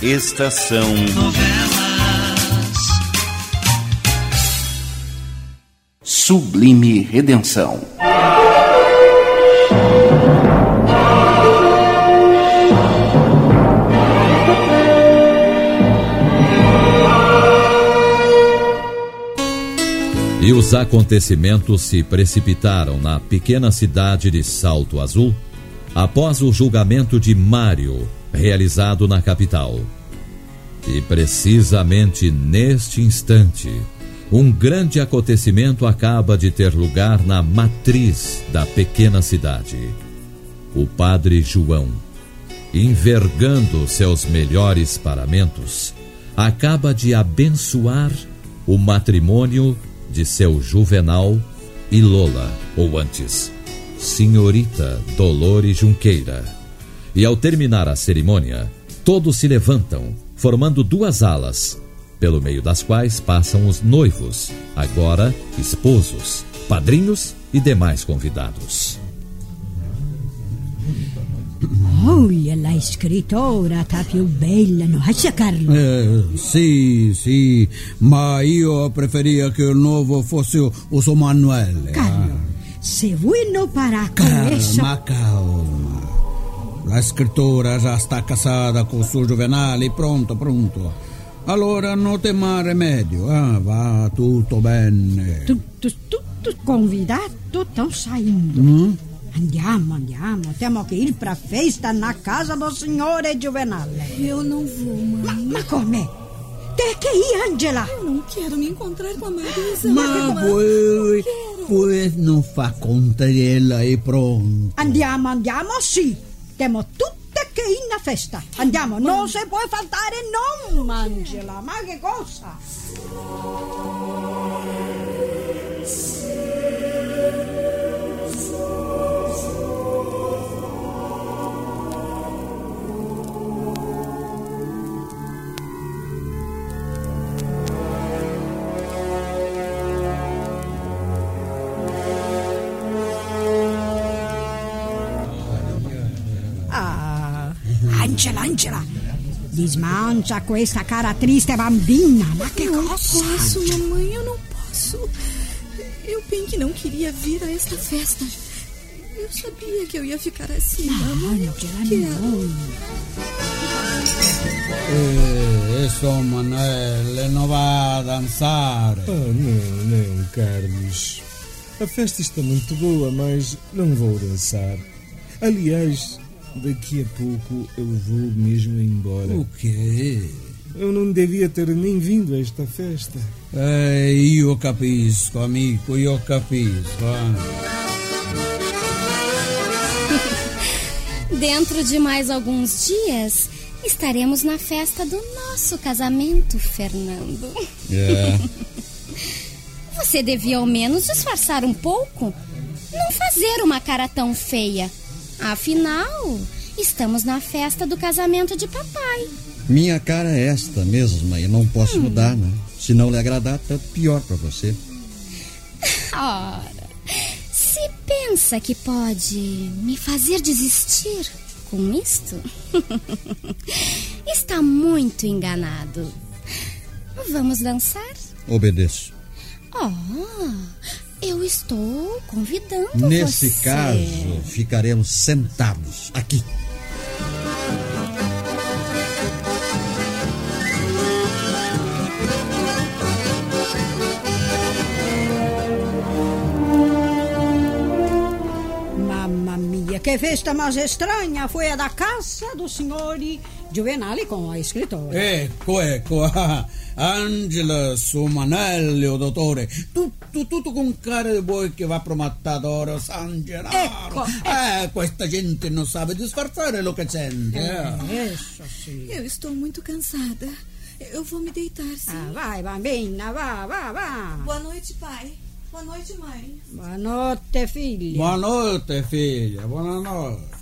Estação Novelas. Sublime Redenção. E os acontecimentos se precipitaram na pequena cidade de Salto Azul após o julgamento de Mário, realizado na capital. E precisamente neste instante, um grande acontecimento acaba de ter lugar na matriz da pequena cidade. O padre João, envergando seus melhores paramentos, acaba de abençoar o matrimônio de seu Juvenal e Lola, ou antes, Senhorita Dolores Junqueira. E ao terminar a cerimônia, todos se levantam, formando duas alas, pelo meio das quais passam os noivos, agora esposos, padrinhos e demais convidados. Olha, la scrittura tá più bella, non è Carlo? Eh, sì, sì, ma io preferia che il nuovo fosse o suo Manuele. Carlo, se vuoi non parar eso... Calma, calma. La scrittura già sta casata con suo Juvenale, pronto, pronto. Allora non tem mais remédio. Ah, va tutto bene. Tutti, tutti convidato estão saindo. Mm? Andiamo, andiamo. Temos que ir pra festa na casa do signore Juvenale. Eu não vou, Ma, mãe. ma come? Tem que ir, Angela. Eu não quero me encontrar com a Marisa. Ma voi, voi non fa conta della e pronto. Andiamo, andiamo, sì. Temos tutte che ir na festa. Andiamo, non si può faltare non, Angela. Ma che cosa? Desmancha questa cara triste bambina. Ma che Eu não cosa? posso, mamãe, eu não posso. Eu bem que não queria vir a esta festa. Eu sabia que eu ia ficar assim, mamãe. Eu quero. não. Eh, insomma, Manuele non va a danzare. Ah, não, não, Carlos. A festa está muito boa, mas não vou dançar. Aliás, daqui a pouco eu vou mesmo embora. O quê? Eu não devia ter nem vindo a esta festa. Eh, io capisco, amico, io capisco. Dentro de mais alguns dias, estaremos na festa do nosso casamento, Fernando. É. Você devia ao menos disfarçar um pouco. Não fazer uma cara tão feia. Afinal, estamos na festa do casamento de papai. Minha cara é esta mesma e não posso mudar, né? Se não lhe agradar, tanto pior para você. Ora, se pensa que pode me fazer desistir com isto, está muito enganado. Vamos dançar? Obedeço. Oh, eu estou convidando Nesse você. caso, ficaremos sentados aqui. Mamma mia, che festa mais estranha. Foi a da casa do signore Juvenale com a escritora. Ecco, ecco, ah, Angela, suo Manello, dottore, tutto, tutto con cara di voi che va pro matadoro, San Gennaro. Ecco, Eh, questa gente non sa disfarçare lo che sente. eh. Isso, sim. Eu estou muito cansada. Eu vou me deitar, sim. Ah, vai, bambina, vá, vá, vá. Boa noite, pai. Boa noite, mãe. Boa notte, figlia. Buonanotte, figlia, buonanotte.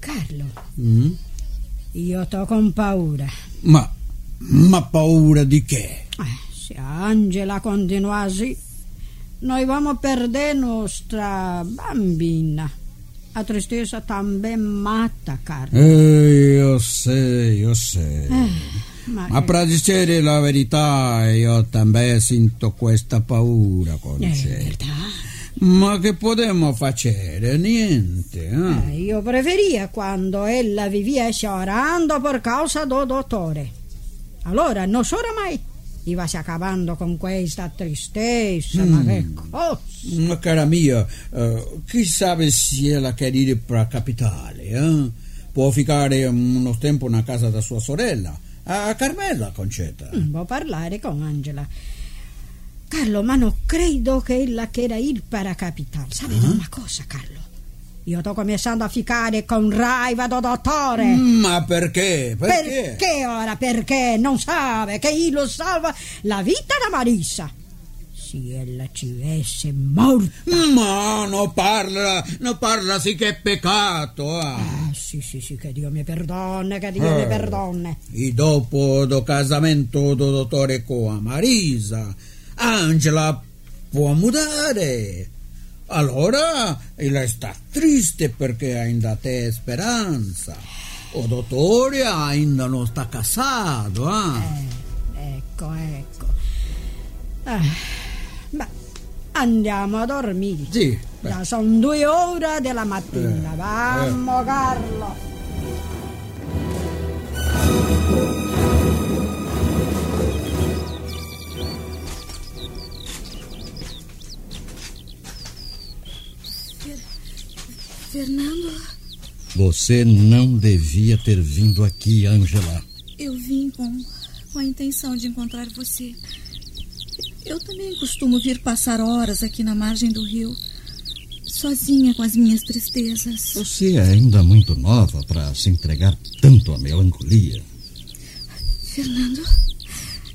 Carlo, Mm? Io tô com paura. Ma, ma paura di che? Eh, se Angela continua assim, noi vamos perder nostra bambina. a tristeza também mata, Carlo. Eh, io sei, io sei. Ma, Ma per dire la verità, io também sinto questa paura, è Concetta. verità. Ma che potremmo fare? Niente. eh? Eh, io preferia quando ella vivia chorando por causa do dottore. Allora non chora mai. Iva acabando con questa tristezza, ma che cosa. Ma cara mia, eh, chi sa se ela quer ir a capitale? Eh? Può ficare uno tempo na casa da sua sorella, a Carmela, Concetta. Mm, Può parlare con Angela. Carlo, ma non credo che ella quiera ir para capital. Sabe di una cosa, Carlo? Io sto cominciando a ficare con raiva do dottore. Ma perché? Perché? Perché ora? Perché non sa che io salva la vita da Marissa. Se ella ci avesse morto. Ma non parla, non parla sì che è peccato. ah. Ah, sì, sì, sì, che Dio mi perdone, che Dio mi Eh. perdone. E dopo do casamento do dottore con Marisa, Angela può mudare. Allora ella sta triste perché ainda tem speranza. O dottore ainda non sta casato. ah. Eh, ecco, ecco. Ah, ma andiamo a dormire. Sì. Già sono due ore della mattina. Eh, Vamo, Carlo. Fernando, Você não devia ter vindo aqui, Angela. eu vim com, com a intenção de encontrar você. Eu também costumo vir passar horas aqui na margem do rio, sozinha com as minhas tristezas. Você é ainda muito nova para se entregar tanto à melancolia. Fernando,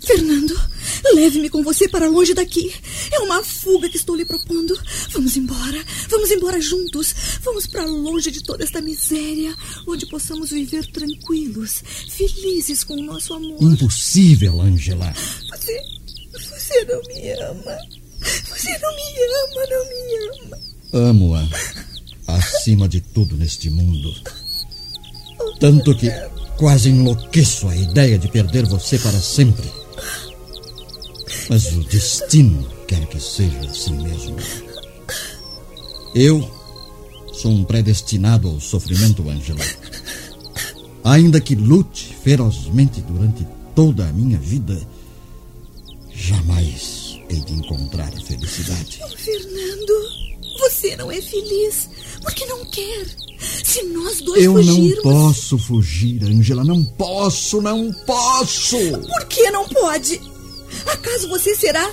Fernando, leve-me com você para longe daqui. É uma fuga que estou lhe propondo. Vamos embora, vamos embora juntos. Vamos para longe de toda esta miséria, onde possamos viver tranquilos, felizes com o nosso amor. Impossível, Angela. Você, você não me ama. Você não me ama, não me ama. Amo-a acima de tudo neste mundo. Tanto que quase enlouqueço a ideia de perder você para sempre. Mas o destino quer que seja assim mesmo. Eu sou um predestinado ao sofrimento, Angela. Ainda que lute ferozmente durante toda a minha vida, jamais hei de encontrar a felicidade. Fernando, você não é feliz porque não quer. Se nós dois Eu não fugirmos. posso fugir, Angela. Não posso, não posso. Por que não pode? Acaso você será.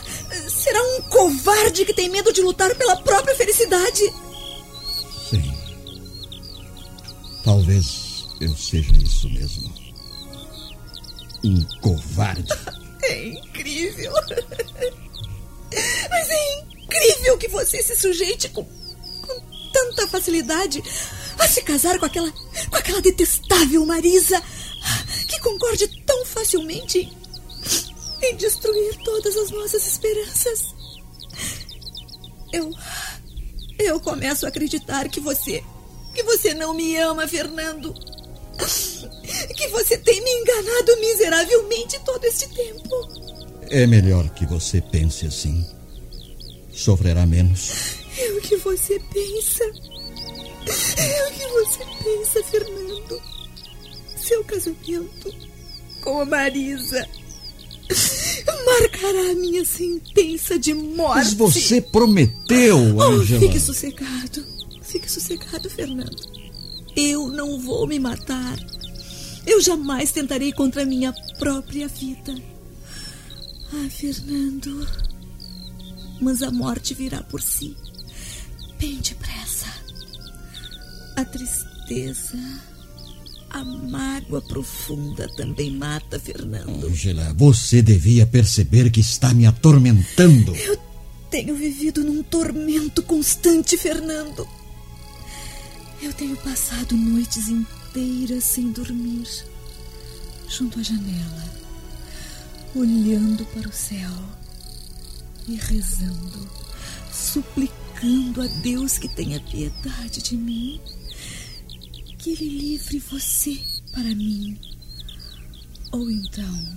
será um covarde que tem medo de lutar pela própria felicidade? Sim. Talvez eu seja isso mesmo. Um covarde. É incrível. Mas é incrível que você se sujeite com, com tanta facilidade a se casar com aquela. com aquela detestável Marisa, que concorde tão facilmente em, destruir todas as nossas esperanças. Eu. Eu começo a acreditar que você. que você não me ama, Fernando. Que você tem me enganado miseravelmente todo este tempo. É melhor que você pense assim. Sofrerá menos. É o que você pensa. É o que você pensa, Fernando. Seu casamento com a Marisa marcará a minha sentença de morte. Mas você prometeu, Oh, Angela. fique sossegado. Fique sossegado, Fernando. Eu não vou me matar. Eu jamais tentarei contra a minha própria vida. Ah, Fernando. Mas a morte virá por si. Bem depressa. A tristeza, a mágoa profunda também mata, Fernando. Angela, você devia perceber que está me atormentando. Eu tenho vivido num tormento constante, Fernando. Eu tenho passado noites inteiras sem dormir, junto à janela, olhando para o céu e rezando, suplicando a Deus que tenha piedade de mim. Que ele livre você para mim. Ou então,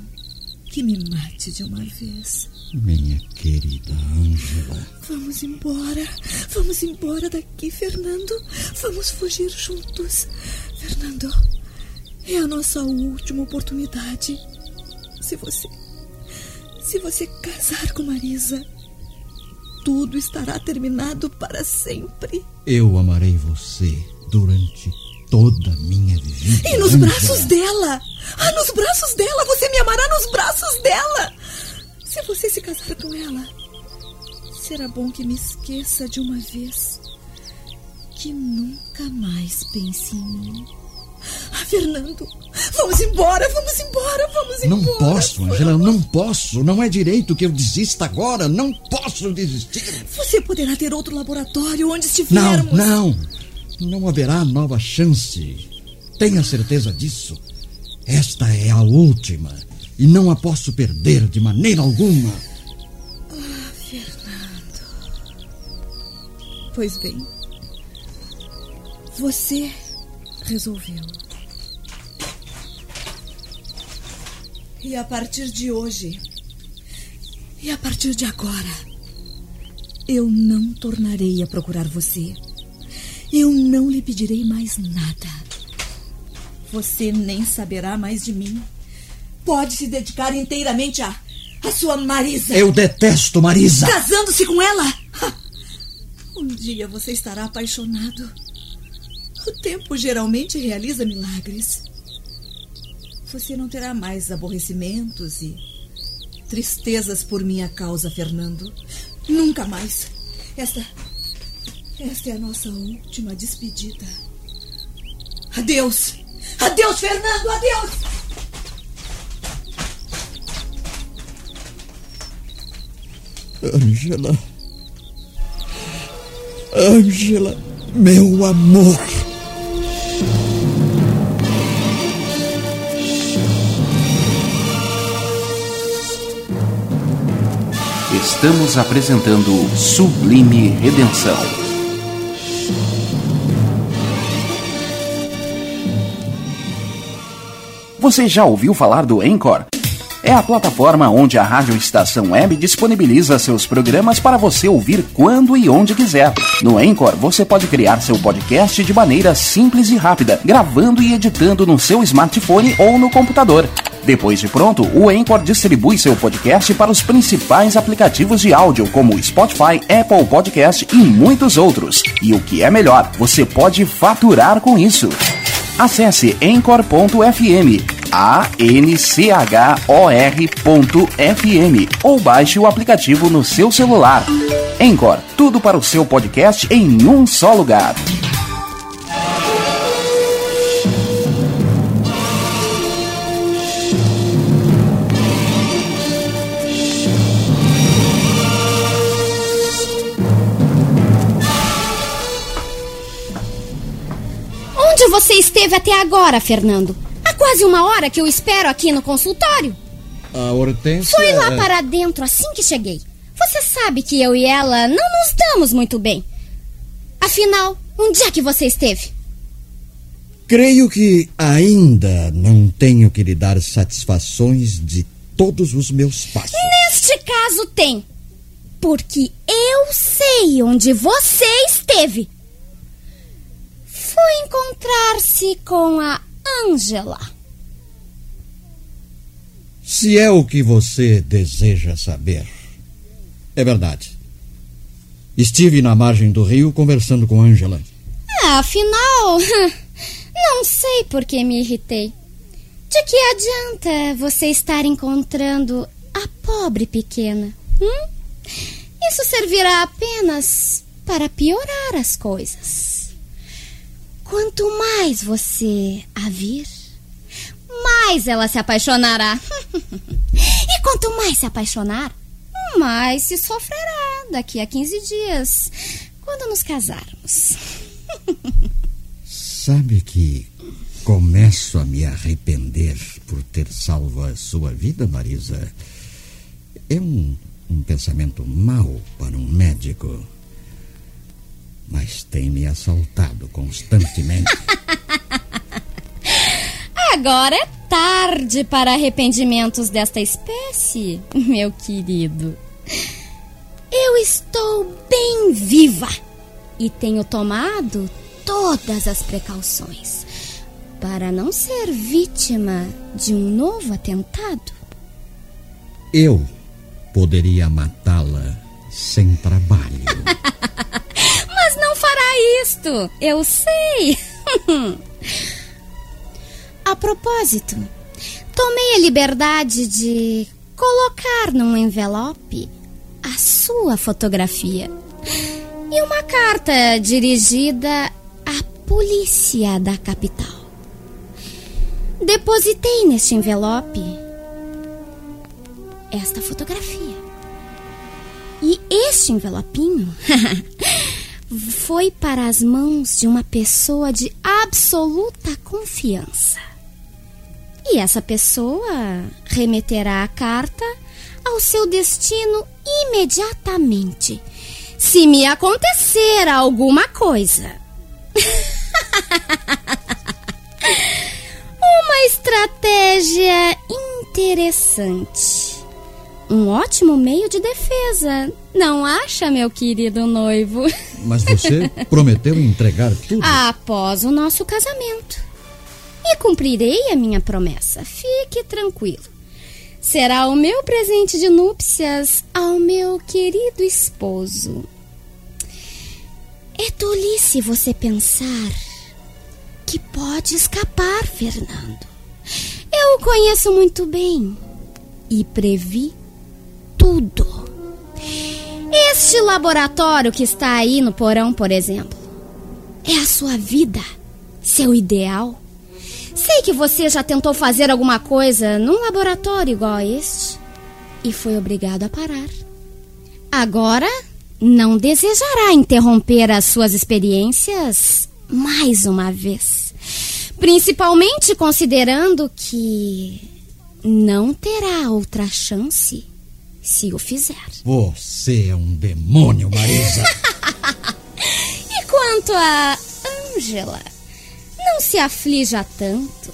que me mate de uma vez. Minha querida Ângela. Vamos embora. Vamos embora daqui, Fernando. Vamos fugir juntos. Fernando, é a nossa última oportunidade. Se você. Se você casar com Marisa, tudo estará terminado para sempre. Eu amarei você durante toda a minha vida. E nos braços dela! Ah, nos braços dela! Você me amará nos braços dela! Se você se casar com ela, será bom que me esqueça de uma vez. Que nunca mais pense em mim. Ah, Fernando, vamos embora, vamos embora, vamos Não embora. posso, Angela, não posso. Não é direito que eu desista agora. Não posso desistir. Você poderá ter outro laboratório onde Não, estivermos. não. Não haverá nova chance. Tenha certeza disso. Esta é a última. E não a posso perder de maneira alguma. Pois bem, você resolveu. E a partir de hoje, e a partir de agora, eu não tornarei a procurar você. Eu não lhe pedirei mais nada. Você nem saberá mais de mim. Pode se dedicar inteiramente a, a sua Marisa. Eu detesto Marisa. Casando-se com ela? Um dia você estará apaixonado. O tempo geralmente realiza milagres. Você não terá mais aborrecimentos e tristezas por minha causa, Fernando. Nunca mais. Esta. Esta é a nossa última despedida. Adeus! Adeus, Fernando! Adeus! Ângela. Ângela, meu amor. Estamos apresentando Sublime Redenção. Você já ouviu falar do Anchor? É a plataforma onde a Rádio Estação Web disponibiliza seus programas para você ouvir quando e onde quiser. No Anchor, você pode criar seu podcast de maneira simples e rápida, gravando e editando no seu smartphone ou no computador. Depois de pronto, o Anchor distribui seu podcast para os principais aplicativos de áudio, como Spotify, Apple Podcast e muitos outros. E o que é melhor, você pode faturar com isso. Acesse Anchor.fm, A-N-C-H-O-R.fm ou baixe o aplicativo no seu celular. Anchor, tudo para o seu podcast em um só lugar. Você esteve até agora, Fernando? Há quase uma hora que eu espero aqui no consultório. A Hortência... Foi lá para dentro assim que cheguei. Você sabe que eu e ela não nos damos muito bem. Afinal, onde é que você esteve? Creio que ainda não tenho que lhe dar satisfações de todos os meus passos. Neste caso tem. Porque eu sei onde você esteve. Foi encontrar-se com a Angela. Se é o que você deseja saber, é verdade. Estive na margem do rio conversando com Angela. Ah, afinal, não sei por que me irritei. De que adianta você estar encontrando a pobre pequena? Hum? Isso servirá apenas para piorar as coisas. Quanto mais você a vir, mais ela se apaixonará. e quanto mais se apaixonar, mais se sofrerá daqui a 15 dias, quando nos casarmos. Sabe que começo a me arrepender por ter salvo a sua vida, Marisa. É um, um pensamento mau para um médico. Mas tem me assaltado constantemente. Agora é tarde para arrependimentos desta espécie, meu querido. Eu estou bem viva e tenho tomado todas as precauções para não ser vítima de um novo atentado. Eu poderia matá-la sem trabalho. Mas não fará isto, eu sei. a propósito, tomei a liberdade de colocar num envelope a sua fotografia e uma carta dirigida à polícia da capital. Depositei neste envelope esta fotografia. E este envelopinho foi para as mãos de uma pessoa de absoluta confiança. E essa pessoa remeterá a carta ao seu destino imediatamente, se me acontecer alguma coisa. Uma estratégia interessante. Um ótimo meio de defesa, não acha, meu querido noivo? Mas você prometeu entregar tudo? Após o nosso casamento. E cumprirei a minha promessa. Fique tranquilo. Será o meu presente de núpcias ao meu querido esposo. É tolice você pensar que pode escapar, Fernando. Eu o conheço muito bem e previ tudo. Este laboratório que está aí no porão, por exemplo, é a sua vida, seu ideal. Sei que você já tentou fazer alguma coisa num laboratório igual a este e foi obrigado a parar. Agora não desejará interromper as suas experiências mais uma vez. Principalmente considerando que não terá outra chance se o fizer. Você é um demônio, Marisa. e quanto a Angela? Não se aflija tanto.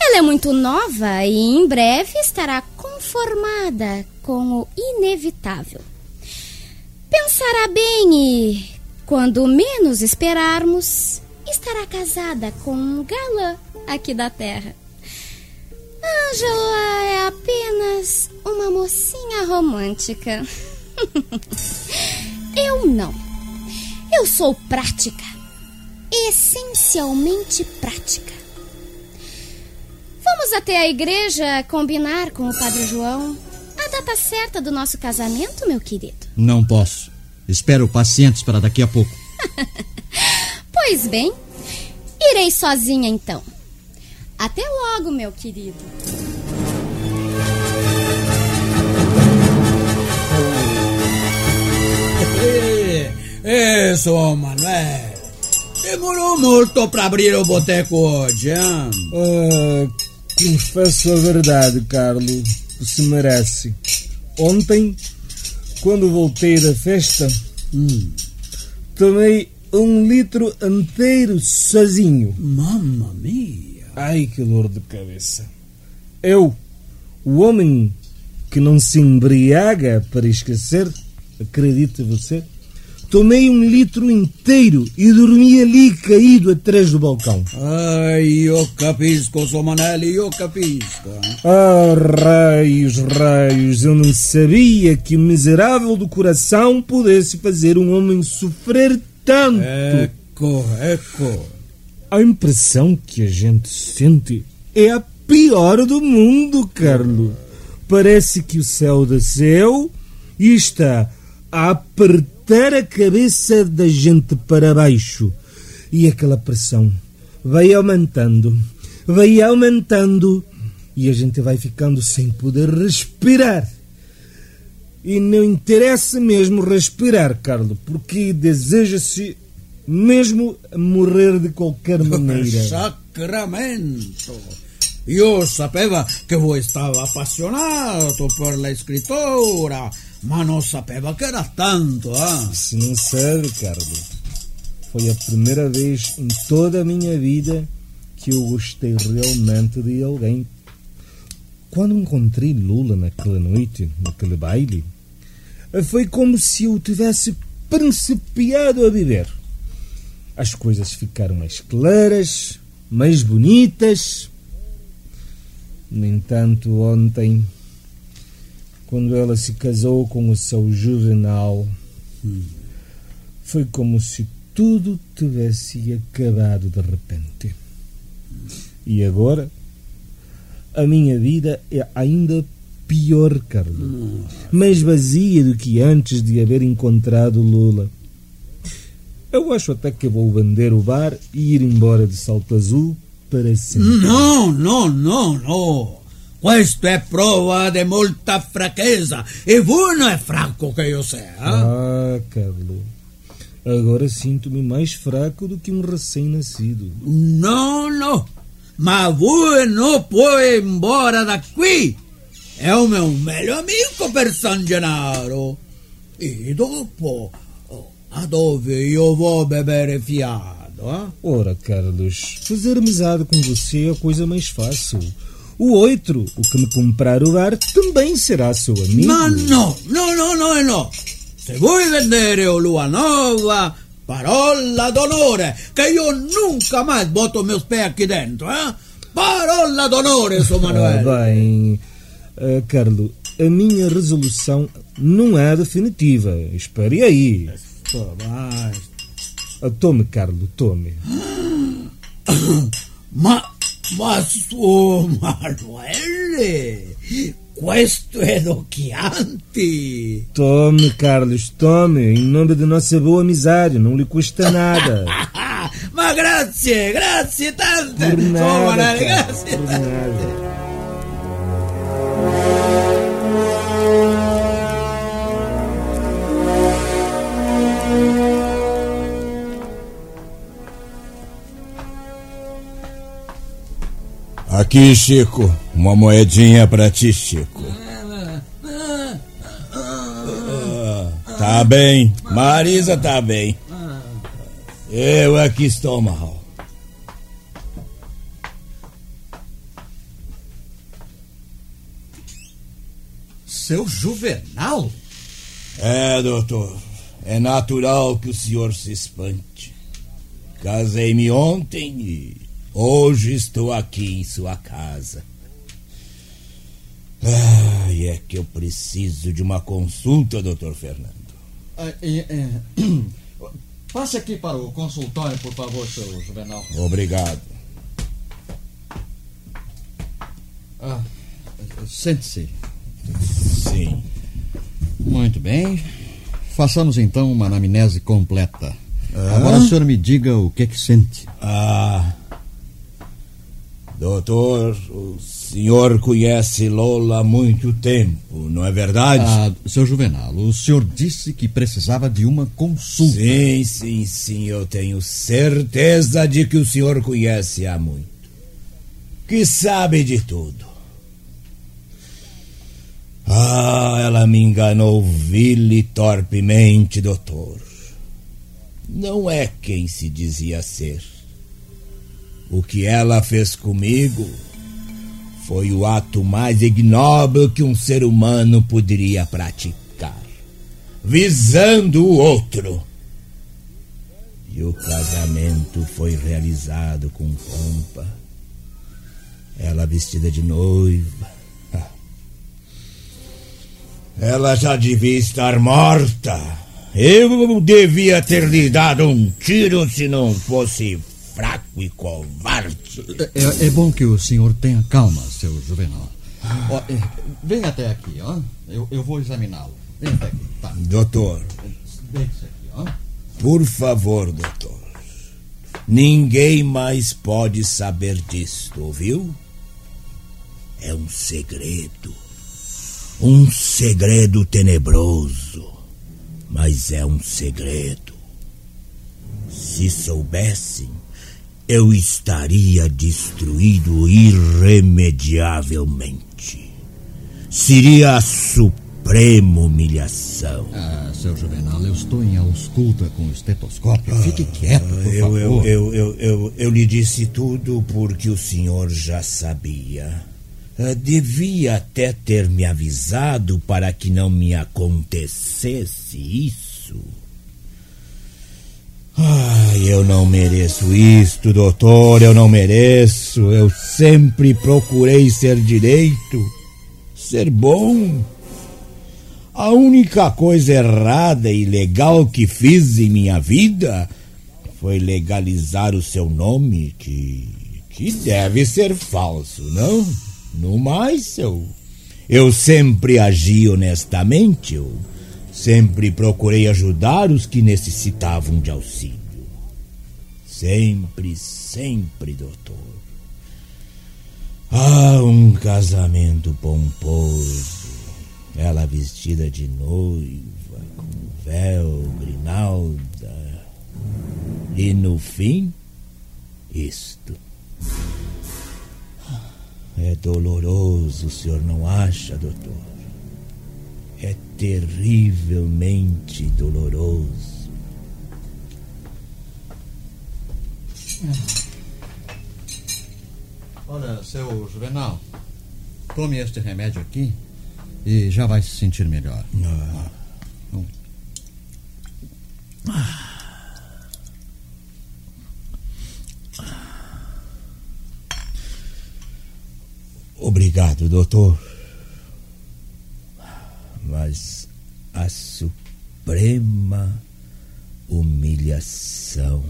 Ela é muito nova e em breve estará conformada com o inevitável. Pensará bem e, quando menos esperarmos, estará casada com um galã aqui da terra. Angela é apenas uma mocinha romântica. Eu não. Eu sou prática. Essencialmente prática. Vamos até a igreja combinar com o Padre João a data certa do nosso casamento, meu querido. Não posso. Espero pacientes para daqui a pouco. Pois bem, irei sozinha então. Até logo, meu querido. E, isso, Manuel. Demorou muito para abrir o boteco hoje, hein? Ah, confesso a verdade, Carlos. Se merece. Ontem, quando voltei da festa, Hum. tomei um litro inteiro sozinho. Mamma mia. Ai, que dor de cabeça. Eu, o homem que não se embriaga para esquecer, acredita você? Tomei um litro inteiro e dormi ali caído atrás do balcão. Ai, io capisco, Sr. Manelli, io capisco. Ah, raios, raios, eu não sabia que o miserável do coração pudesse fazer um homem sofrer tanto. Ecco, ecco. A impressão que a gente sente é a pior do mundo, Carlo. Parece que o céu desceu e está a apertar a cabeça da gente para baixo. E aquela pressão vai aumentando, vai aumentando e a gente vai ficando sem poder respirar. E não interessa mesmo respirar, Carlo, porque deseja-se mesmo morrer de qualquer maneira. Sacramento. Io sapevo che voi stava appassionato per la scrittura, ma non sapevo che era tanto, ah. Não sabe, Carlos, foi a primeira vez em toda a minha vida que eu gostei realmente de alguém. Quando encontrei Lula naquela noite, naquele baile, foi como se eu tivesse principiado a viver. As coisas ficaram mais claras, mais bonitas. No entanto, ontem, quando ela se casou com o seu juvenal, foi como se tudo tivesse acabado de repente. E agora, a minha vida é ainda pior, Carlos. Mais vazia do que antes de haver encontrado Lula. Eu acho até que vou vender o bar e ir embora de Salto Azul para sempre. No, no, no, no. Questo è prova di molta fraqueza. E voi non è franco che io sia. Ah, Carlos. Agora sinto-me mais fraco do que um recém-nascido. No, no. Ma voi non può ir embora da qui. È un mio meglio amico per San Gennaro. E dopo, a dove io vou bebere fiado? Eh? Ora, Carlos, fazer amizade com você é a coisa mais fácil. O outro, o que me comprar o bar, também será seu amigo. Ma no, no, no, no, e no. Se vuoi vedere o lua nova, parola d'onore, che io nunca mais boto meus pés aqui dentro, eh? Parola d'onore, seu Ah, Manuel. bem, ah, Carlos, a minha resolução não é definitiva. Espere aí. Ah, Tome, Carlos, tome. Ma, ma su Manuele, questo è do Chianti. Tome, Carlos, tome. Em nome de nossa boa amizade, não lhe custa nada. ma grazie, grazie tante. Por nada, Manuele, Carlos, grazie tante. Aqui, Chico, uma moedinha pra ti, Chico. Ah, tá bem, Marisa tá bem. Eu aqui estou mal. Seu Juvenal? É, doutor, é natural que o senhor se espante. Casei-me ontem e hoje estou aqui em sua casa. Ai, é que eu preciso de uma consulta, doutor Fernando. Ah, é, é, Passe aqui para o consultório, por favor, seu Juvenal. Obrigado. Ah, Sente-se. Sim. Muito bem. Façamos então uma anamnese completa. Agora o senhor me diga o que é que sente. Ah. Doutor, o senhor conhece Lola há muito tempo, não é verdade? Ah, seu Juvenal, o senhor disse que precisava de uma consulta. Sim, sim, sim, eu tenho certeza de que o senhor conhece há muito. Que sabe de tudo. Ah, ela me enganou vil e torpemente, doutor. Não é quem se dizia ser. O que ela fez comigo foi o ato mais ignóbil que um ser humano poderia praticar visando o outro. E o casamento foi realizado com pompa. Ela vestida de noiva. Ela já devia estar morta. Eu devia ter lhe dado um tiro se não fosse fraco e covarde. É, é bom que o senhor tenha calma, seu Juvenal. Ó, é, vem até aqui, ó. Eu, eu vou examiná-lo. Vem até aqui, tá. Doutor, Deite-se aqui, ó. por favor, doutor. Ninguém mais pode saber disto, ouviu? É um segredo. Um segredo tenebroso. Mas é um segredo. Se soubessem, eu estaria destruído irremediavelmente. Seria a suprema humilhação. Ah, seu Juvenal, eu estou em ausculta com o estetoscópio. Fique quieto, por Ah, eu, favor. eu, eu, eu, eu, eu lhe disse tudo porque o senhor já sabia. Ah, Devia até ter me avisado para que não me acontecesse isso. Ai, eu não mereço isto, doutor, eu não mereço. Eu sempre procurei ser direito, ser bom. A única coisa errada e ilegal que fiz em minha vida foi legalizar o seu nome, que, que deve ser falso, não? No mais, eu, eu sempre agi honestamente, eu sempre procurei ajudar os que necessitavam de auxílio. Sempre, sempre, doutor. Ah, um casamento pomposo. Ela vestida de noiva, com véu, grinalda. E no fim, isto. É doloroso, o senhor não acha, doutor? É terrivelmente doloroso. Olha, seu Juvenal, tome este remédio aqui e já vai se sentir melhor. Hum. Obrigado, doutor. Mas a suprema humilhação.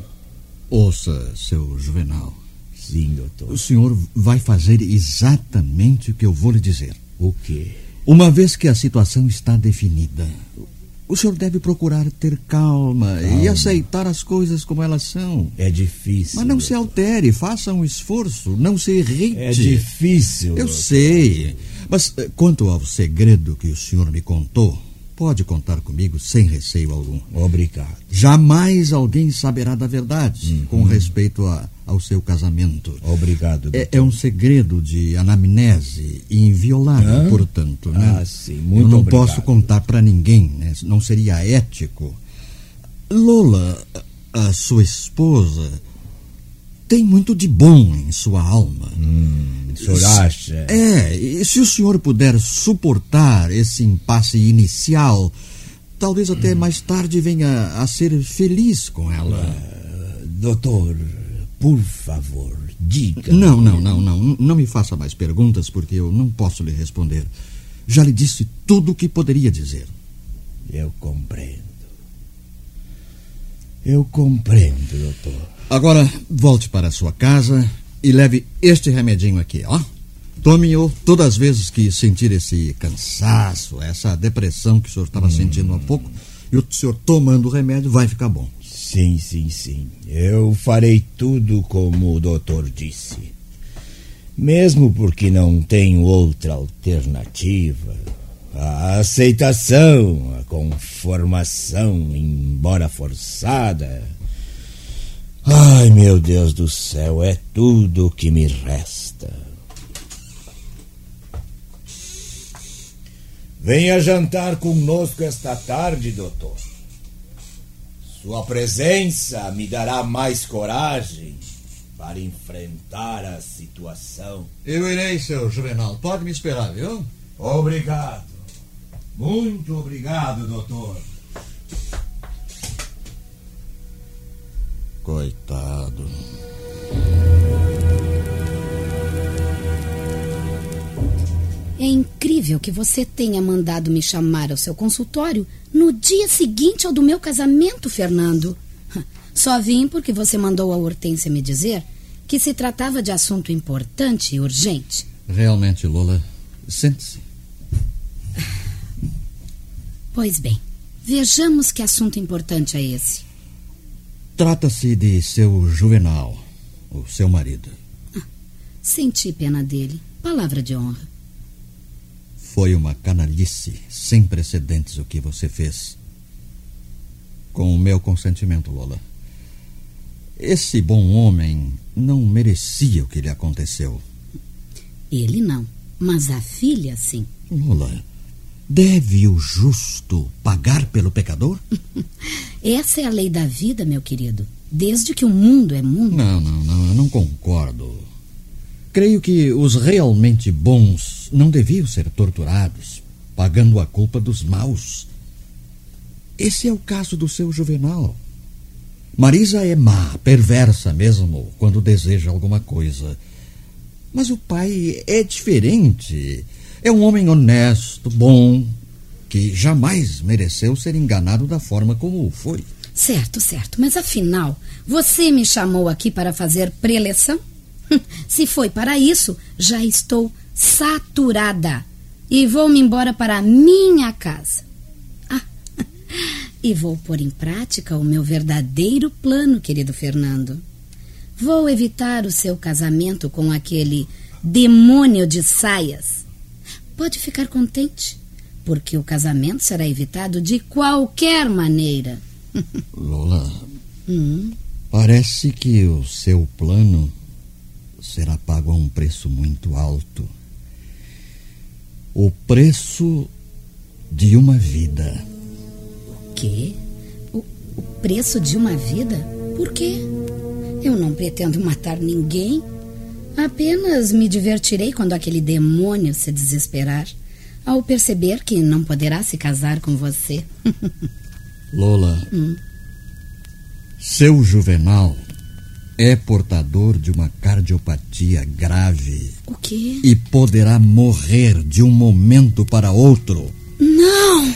Ouça, seu Juvenal. Sim, doutor. O senhor vai fazer exatamente o que eu vou lhe dizer. O quê? Uma vez que a situação está definida, o senhor deve procurar ter calma, e Calma. aceitar as coisas como elas são. É difícil. Mas não se doutor. altere, faça um esforço, não se irrite. É difícil. Eu doutor. sei. Mas eh, quanto ao segredo que o senhor me contou, pode contar comigo sem receio algum. Obrigado. Jamais alguém saberá da verdade Uhum. com respeito a- ao seu casamento. Obrigado. É, é um segredo de anamnese inviolável, Hã? portanto. Né? Ah, sim, muito Eu não obrigado. posso contar para ninguém, né? não seria ético. Lola, a sua esposa, tem muito de bom em sua alma. Hum, o senhor acha? É, e se o senhor puder suportar esse impasse inicial, talvez Hum. até mais tarde venha a ser feliz com ela. Doutor, por favor, diga. Não, não, não, não. Não me faça mais perguntas porque eu não posso lhe responder. Já lhe disse tudo o que poderia dizer. Eu compreendo. Eu compreendo, doutor. Agora, volte para sua casa e leve este remedinho aqui, ó. Tome-o todas as vezes que sentir esse cansaço, essa depressão que o senhor estava sentindo há pouco. E o senhor tomando o remédio vai ficar bom. Sim, sim, sim. Eu farei tudo como o doutor disse. Mesmo porque não tenho outra alternativa. A aceitação, a conformação, embora forçada. Ai, meu Deus do céu, é tudo o que me resta. Venha jantar conosco esta tarde, doutor. Sua presença me dará mais coragem para enfrentar a situação. Eu irei, seu Juvenal. Pode me esperar, viu? Obrigado. Muito obrigado, doutor. Coitado. É incrível que você tenha mandado me chamar ao seu consultório no dia seguinte ao do meu casamento, Fernando. Só vim porque você mandou a Hortência me dizer que se tratava de assunto importante e urgente. Realmente, Lola, sente-se. Pois bem, vejamos que assunto importante é esse. Trata-se de seu Juvenal, o seu marido. Senti pena dele. Palavra de honra. Foi uma canalice sem precedentes o que você fez. Com o meu consentimento, Lola. Esse bom homem não merecia o que lhe aconteceu. Ele não, mas a filha sim. Lola, Deve o justo pagar pelo pecador? Essa é a lei da vida, meu querido. Desde que o mundo é mundo. Não, não, não, eu não concordo. Creio que os realmente bons não deviam ser torturados, pagando a culpa dos maus. Esse é o caso do seu Juvenal. Marisa é má, perversa mesmo, quando deseja alguma coisa. Mas o pai é diferente. É um homem honesto, bom, que jamais mereceu ser enganado da forma como foi. Certo, certo. Mas afinal, você me chamou aqui para fazer preleção? Se foi para isso, já estou saturada e vou-me embora para a minha casa. Ah, e vou pôr em prática o meu verdadeiro plano, querido Fernando. Vou evitar o seu casamento com aquele demônio de saias. Pode ficar contente, porque o casamento será evitado de qualquer maneira. Lola, hum? parece que o seu plano será pago a um preço muito alto. O preço de uma vida. O quê? O, o preço de uma vida? Por quê? Eu não pretendo matar ninguém. Apenas me divertirei quando aquele demônio se desesperar ao perceber que não poderá se casar com você. Lola, hum. seu Juvenal é portador de uma cardiopatia grave. O quê? E poderá morrer de um momento para outro. Não!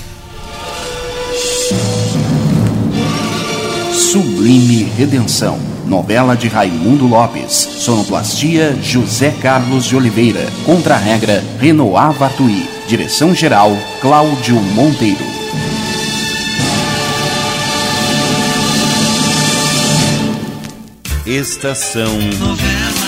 Sublime Redenção. Novela de Raimundo Lopes. Sonoplastia José Carlos de Oliveira. Contra-regra Renoir Vartui. Direção-geral Cláudio Monteiro. Estação Novela.